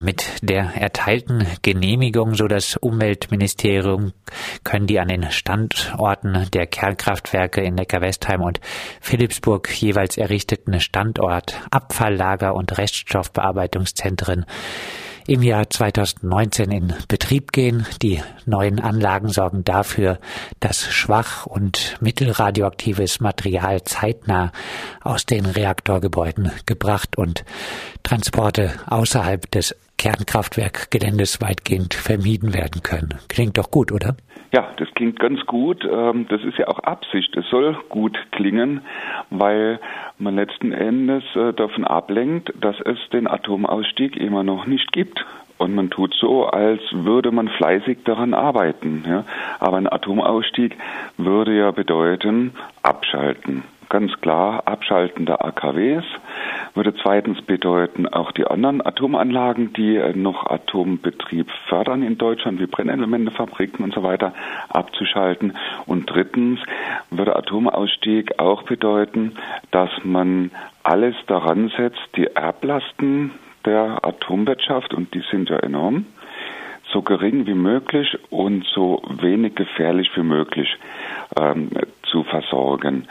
Mit der erteilten Genehmigung, so das Umweltministerium, können die an den Standorten der Kernkraftwerke in Neckarwestheim und Philipsburg jeweils errichteten Standort Abfalllager und Reststoffbearbeitungszentren im Jahr 2019 in Betrieb gehen. Die neuen Anlagen sorgen dafür, dass schwach und mittelradioaktives Material zeitnah aus den Reaktorgebäuden gebracht und Transporte außerhalb des Kernkraftwerkgeländes weitgehend vermieden werden können. Klingt doch gut, oder? Ja, das klingt ganz gut. Ähm, das ist ja auch Absicht. Es soll gut klingen, weil man letzten Endes äh, davon ablenkt, dass es den Atomausstieg immer noch nicht gibt. Und man tut so, als würde man fleißig daran arbeiten. Ja? Aber ein Atomausstieg würde ja bedeuten, abschalten ganz klar Abschalten der AKWs würde zweitens bedeuten, auch die anderen Atomanlagen, die noch Atombetrieb fördern in Deutschland, wie Brennelementefabriken und so weiter, abzuschalten. Und drittens würde Atomausstieg auch bedeuten, dass man alles daran setzt, die Erblasten der Atomwirtschaft, und die sind ja enorm, so gering wie möglich und so wenig gefährlich wie möglich ähm, zu versorgen.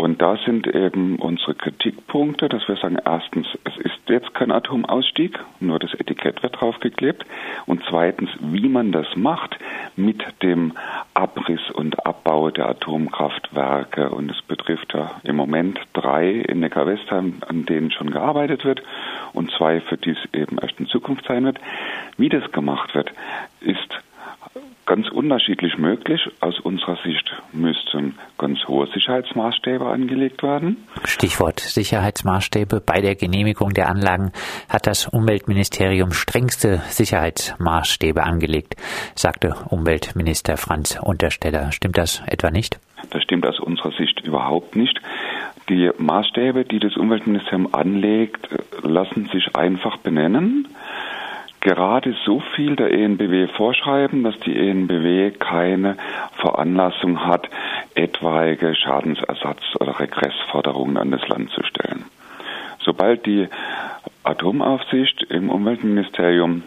Und da sind eben unsere Kritikpunkte, dass wir sagen, erstens, es ist jetzt kein Atomausstieg, nur das Etikett wird draufgeklebt. Und zweitens, wie man das macht mit dem Abriss und Abbau der Atomkraftwerke. Und es betrifft ja im Moment drei in Neckar-Westheim, an denen schon gearbeitet wird und zwei, für die es eben erst in Zukunft sein wird. Wie das gemacht wird, ist ganz unterschiedlich möglich. Aus unserer Sicht müssten ganz hohe Sicherheitsmaßstäbe angelegt werden. Stichwort Sicherheitsmaßstäbe. Bei der Genehmigung der Anlagen hat das Umweltministerium strengste Sicherheitsmaßstäbe angelegt, sagte Umweltminister Franz Untersteller. Stimmt das etwa nicht? Das stimmt aus unserer Sicht überhaupt nicht. Die Maßstäbe, die das Umweltministerium anlegt, lassen sich einfach benennen gerade so viel der ENBW vorschreiben, dass die ENBW keine Veranlassung hat, etwaige Schadensersatz- oder Regressforderungen an das Land zu stellen. Sobald die Atomaufsicht im Umweltministerium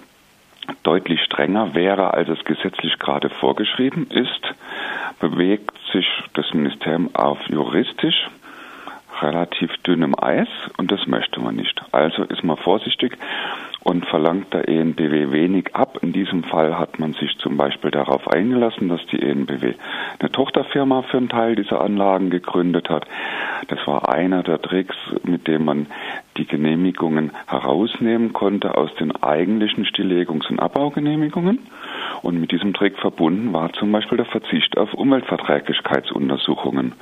deutlich strenger wäre, als es gesetzlich gerade vorgeschrieben ist, bewegt sich das Ministerium auf juristisch relativ dünnem Eis und das möchte man nicht. Also ist man vorsichtig und verlangt der ENBW wenig ab. In diesem Fall hat man sich zum Beispiel darauf eingelassen, dass die ENBW eine Tochterfirma für einen Teil dieser Anlagen gegründet hat. Das war einer der Tricks, mit dem man die Genehmigungen herausnehmen konnte aus den eigentlichen Stilllegungs- und Abbaugenehmigungen. Und mit diesem Trick verbunden war zum Beispiel der Verzicht auf Umweltverträglichkeitsuntersuchungen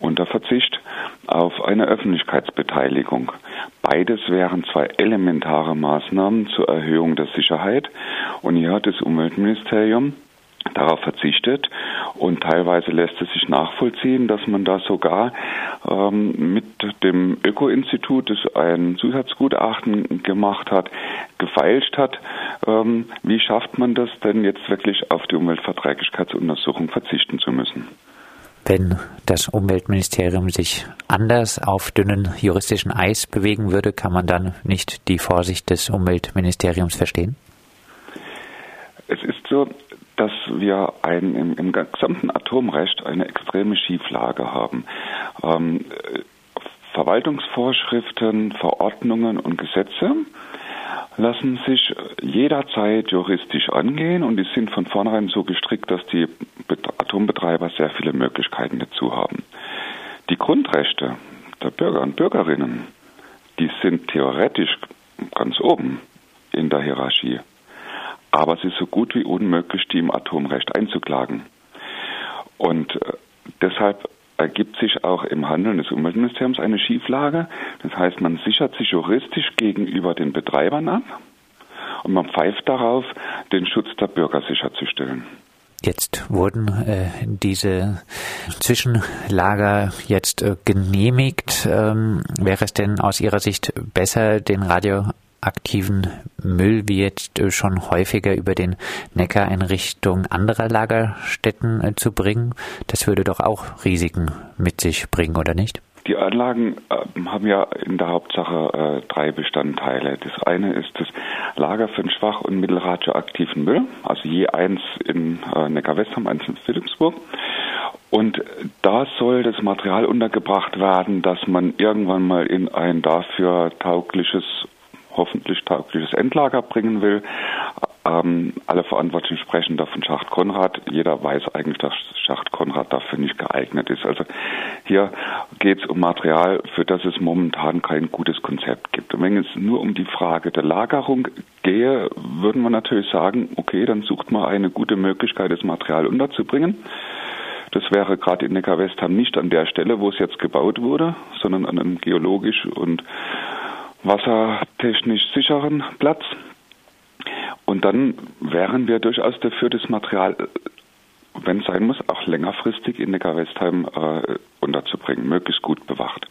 und der Verzicht auf eine Öffentlichkeitsbeteiligung. Beides wären zwei elementare Maßnahmen zur Erhöhung der Sicherheit. Und hier hat das Umweltministerium darauf verzichtet. Und teilweise lässt es sich nachvollziehen, dass man da sogar ähm, mit dem Öko-Institut, das ein Zusatzgutachten gemacht hat, gefeilscht hat, ähm, wie schafft man das denn jetzt wirklich auf die Umweltverträglichkeitsuntersuchung verzichten zu müssen wenn das Umweltministerium sich anders auf dünnen juristischen Eis bewegen würde, kann man dann nicht die Vorsicht des Umweltministeriums verstehen? Es ist so, dass wir ein, im, im gesamten Atomrecht eine extreme Schieflage haben. Ähm, Verwaltungsvorschriften, Verordnungen und Gesetze lassen sich jederzeit juristisch angehen und die sind von vornherein so gestrickt, dass die Atombetreiber sehr viele Möglichkeiten dazu haben. Die Grundrechte der Bürger und Bürgerinnen, die sind theoretisch ganz oben in der Hierarchie. Aber es ist so gut wie unmöglich, die im Atomrecht einzuklagen. Und äh, deshalb ergibt sich auch im Handeln des Umweltministeriums eine Schieflage. Das heißt, man sichert sich juristisch gegenüber den Betreibern ab und man pfeift darauf, den Schutz der Bürger sicherzustellen. Jetzt wurden äh, diese Zwischenlager jetzt äh, genehmigt. Ähm, wäre es denn aus Ihrer Sicht besser, den Radio aktiven Müll wie jetzt äh, schon häufiger über den Neckar in Richtung anderer Lagerstätten äh, zu bringen. Das würde doch auch Risiken mit sich bringen, oder nicht? Die Anlagen äh, haben ja in der Hauptsache drei Bestandteile. Das eine ist das Lager für den schwach- und mittelradioaktiven Müll, also je eins in äh, Neckar-Westheim, eins in Philipsburg. Und da soll das Material untergebracht werden, dass man irgendwann mal in ein dafür taugliches hoffentlich taugliches Endlager bringen will. Ähm, alle Verantwortlichen sprechen da von Schacht Konrad. Jeder weiß eigentlich, dass Schacht Konrad dafür nicht geeignet ist. Also hier geht es um Material, für das es momentan kein gutes Konzept gibt. Und wenn es nur um die Frage der Lagerung gehe, würden wir natürlich sagen, okay, dann sucht man eine gute Möglichkeit, das Material unterzubringen. Das wäre gerade in Neckar-Westheim nicht an der Stelle, wo es jetzt gebaut wurde, sondern an einem geologisch und wassertechnisch sicheren Platz. Und dann wären wir durchaus dafür, das Material, wenn es sein muss, auch längerfristig in Neckar-Westheim äh, unterzubringen, möglichst gut bewacht.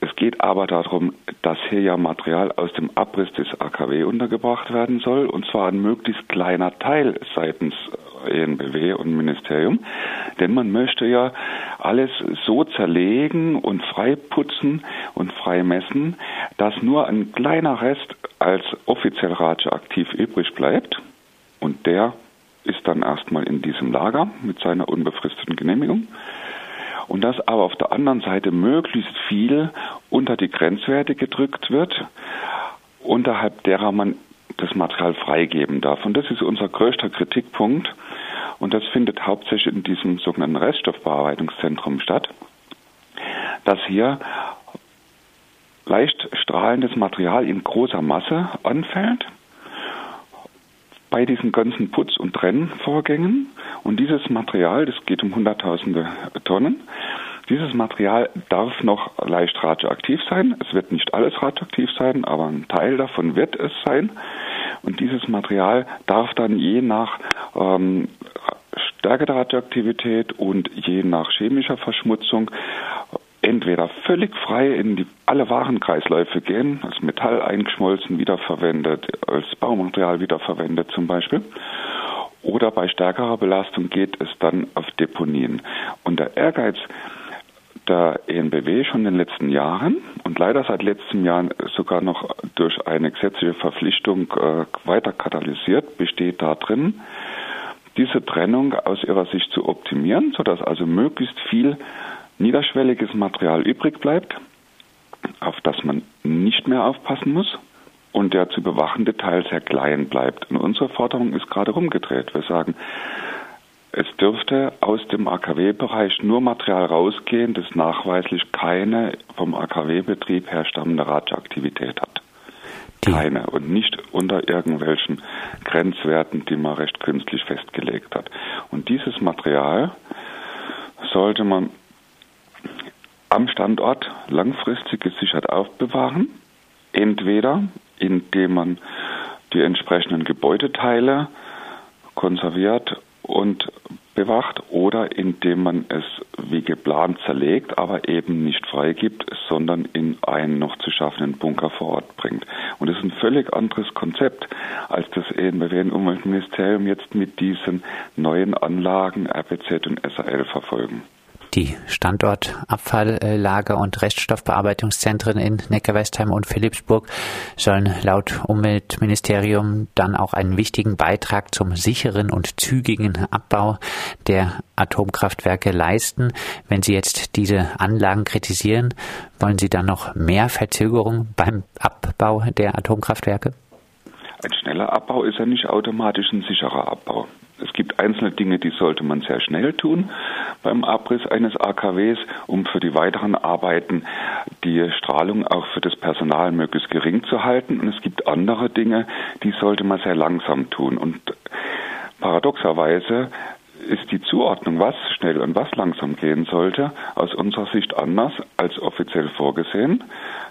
Es geht aber darum, dass hier ja Material aus dem Abriss des AKW untergebracht werden soll, und zwar ein möglichst kleiner Teil seitens ENBW und Ministerium. Denn man möchte ja alles so zerlegen und freiputzen und freimessen, dass nur ein kleiner Rest als offiziell radioaktiv übrig bleibt. Und der ist dann erstmal in diesem Lager mit seiner unbefristeten Genehmigung. Und dass aber auf der anderen Seite möglichst viel unter die Grenzwerte gedrückt wird, unterhalb derer man das Material freigeben darf. Und das ist unser größter Kritikpunkt. Und das findet hauptsächlich in diesem sogenannten Reststoffbearbeitungszentrum statt, dass hier leicht strahlendes Material in großer Masse anfällt bei diesen ganzen Putz- und Trennvorgängen. Und dieses Material, das geht um Hunderttausende Tonnen, dieses Material darf noch leicht radioaktiv sein. Es wird nicht alles radioaktiv sein, aber ein Teil davon wird es sein. Und dieses Material darf dann je nach ähm, Stärke der Radioaktivität und je nach chemischer Verschmutzung entweder völlig frei in die, alle Warenkreisläufe gehen, als Metall eingeschmolzen, wiederverwendet, als Baumaterial wiederverwendet zum Beispiel. Oder bei stärkerer Belastung geht es dann auf Deponien. Und der Ehrgeiz der ENBW schon in den letzten Jahren und leider seit letztem Jahr sogar noch durch eine gesetzliche Verpflichtung äh, weiter katalysiert, besteht darin, diese Trennung aus ihrer Sicht zu optimieren, sodass also möglichst viel niederschwelliges Material übrig bleibt, auf das man nicht mehr aufpassen muss und der zu bewachende Teil sehr klein bleibt. Und unsere Forderung ist gerade rumgedreht. Wir sagen, es dürfte aus dem AKW-Bereich nur Material rausgehen, das nachweislich keine vom AKW-Betrieb herstammende Radioaktivität hat. Keine und nicht unter irgendwelchen Grenzwerten, die man recht künstlich festgelegt hat. Und dieses Material sollte man am Standort langfristig gesichert aufbewahren, entweder indem man die entsprechenden Gebäudeteile konserviert und bewacht oder indem man es wie geplant zerlegt, aber eben nicht freigibt, sondern in einen noch zu schaffenden Bunker vor Ort bringt. Und das ist ein völlig anderes Konzept, als das ENBW und Umweltministerium jetzt mit diesen neuen Anlagen RPZ und SAL verfolgen. Die Standortabfalllager und Reststoffbearbeitungszentren in Neckarwestheim und Philipsburg sollen laut Umweltministerium dann auch einen wichtigen Beitrag zum sicheren und zügigen Abbau der Atomkraftwerke leisten. Wenn Sie jetzt diese Anlagen kritisieren, wollen Sie dann noch mehr Verzögerung beim Abbau der Atomkraftwerke? Ein schneller Abbau ist ja nicht automatisch ein sicherer Abbau. Es gibt einzelne Dinge, die sollte man sehr schnell tun beim Abriss eines AKWs, um für die weiteren Arbeiten die Strahlung auch für das Personal möglichst gering zu halten. Und es gibt andere Dinge, die sollte man sehr langsam tun. Und paradoxerweise ist die Zuordnung, was schnell und was langsam gehen sollte, aus unserer Sicht anders als offiziell vorgesehen.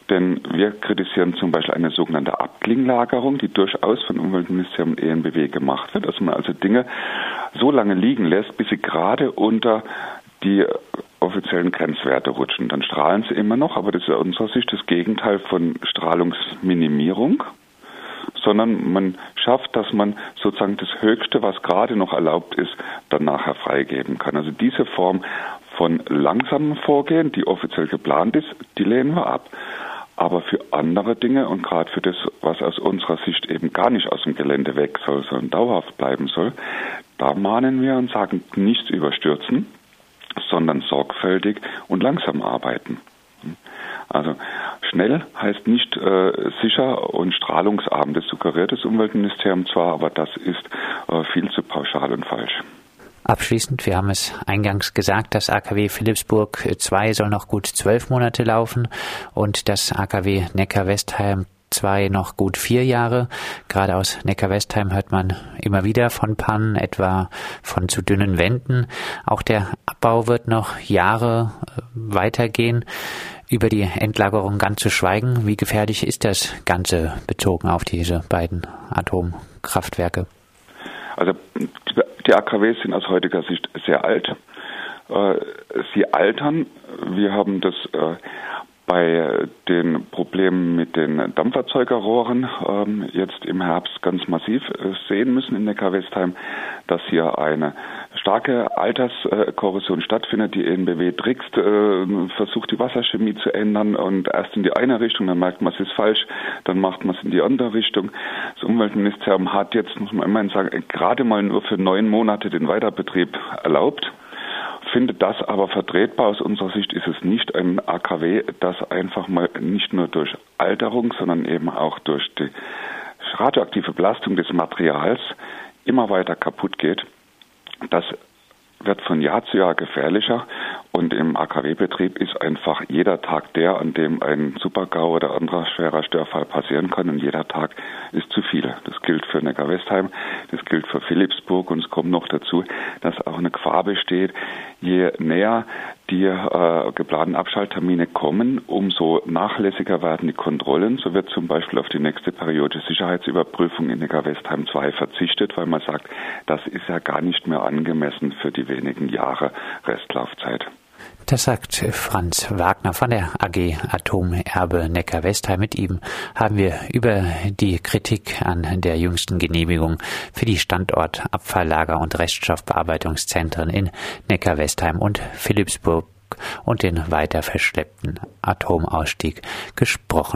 Denn wir kritisieren zum Beispiel eine sogenannte Abklinglagerung, die durchaus von Umweltministerium und ENBW gemacht wird, dass man also Dinge so lange liegen lässt, bis sie gerade unter die offiziellen Grenzwerte rutschen. Dann strahlen sie immer noch, aber das ist aus unserer Sicht das Gegenteil von Strahlungsminimierung sondern man schafft, dass man sozusagen das Höchste, was gerade noch erlaubt ist, dann nachher freigeben kann. Also diese Form von langsamem Vorgehen, die offiziell geplant ist, die lehnen wir ab. Aber für andere Dinge und gerade für das, was aus unserer Sicht eben gar nicht aus dem Gelände weg soll, sondern dauerhaft bleiben soll, da mahnen wir und sagen, nichts überstürzen, sondern sorgfältig und langsam arbeiten. Also schnell heißt nicht äh, sicher und strahlungsarm. Das suggeriert das Umweltministerium zwar, aber das ist äh, viel zu pauschal und falsch. Abschließend, wir haben es eingangs gesagt, das AKW Philipsburg 2 soll noch gut zwölf Monate laufen und das AKW Neckar-Westheim 2 noch gut vier Jahre. Gerade aus Neckar-Westheim hört man immer wieder von Pannen, etwa von zu dünnen Wänden. Auch der Abbau wird noch Jahre äh, weitergehen. Über die Endlagerung ganz zu schweigen, wie gefährlich ist das Ganze bezogen auf diese beiden Atomkraftwerke? Also die AKWs sind aus heutiger Sicht sehr alt. Äh, sie altern. Wir haben das äh, bei den Problemen mit den Dampferzeugerrohren ähm, jetzt im Herbst ganz massiv äh, sehen müssen in Neckar-Westheim, dass hier eine starke Alterskorrosion stattfindet. Die ENBW trickst, äh, versucht die Wasserchemie zu ändern und erst in die eine Richtung, dann merkt man, es ist falsch, dann macht man es in die andere Richtung. Das Umweltministerium hat jetzt, muss man immerhin sagen, gerade mal nur für neun Monate den Weiterbetrieb erlaubt finde das aber vertretbar. Aus unserer Sicht ist es nicht ein AKW, das einfach mal nicht nur durch Alterung, sondern eben auch durch die radioaktive Belastung des Materials immer weiter kaputt geht. Das wird von Jahr zu Jahr gefährlicher und im AKW-Betrieb ist einfach jeder Tag der, an dem ein Supergau oder anderer schwerer Störfall passieren kann und jeder Tag ist zu viel. Das gilt für Neckar-Westheim, das gilt für Philipsburg und es kommt noch dazu, dass auch eine Gefahr besteht, je näher die äh, geplanten Abschalttermine kommen, umso nachlässiger werden die Kontrollen. So wird zum Beispiel auf die nächste Periode Sicherheitsüberprüfung in Neckar-Westheim 2 verzichtet, weil man sagt, das ist ja gar nicht mehr angemessen für die wenigen Jahre Restlaufzeit. Das sagt Franz Wagner von der AG Atomerbe Neckar-Westheim. Mit ihm haben wir über die Kritik an der jüngsten Genehmigung für die Standortabfalllager und Reststoffbearbeitungszentren in Neckar-Westheim und Philipsburg und den weiter verschleppten Atomausstieg gesprochen.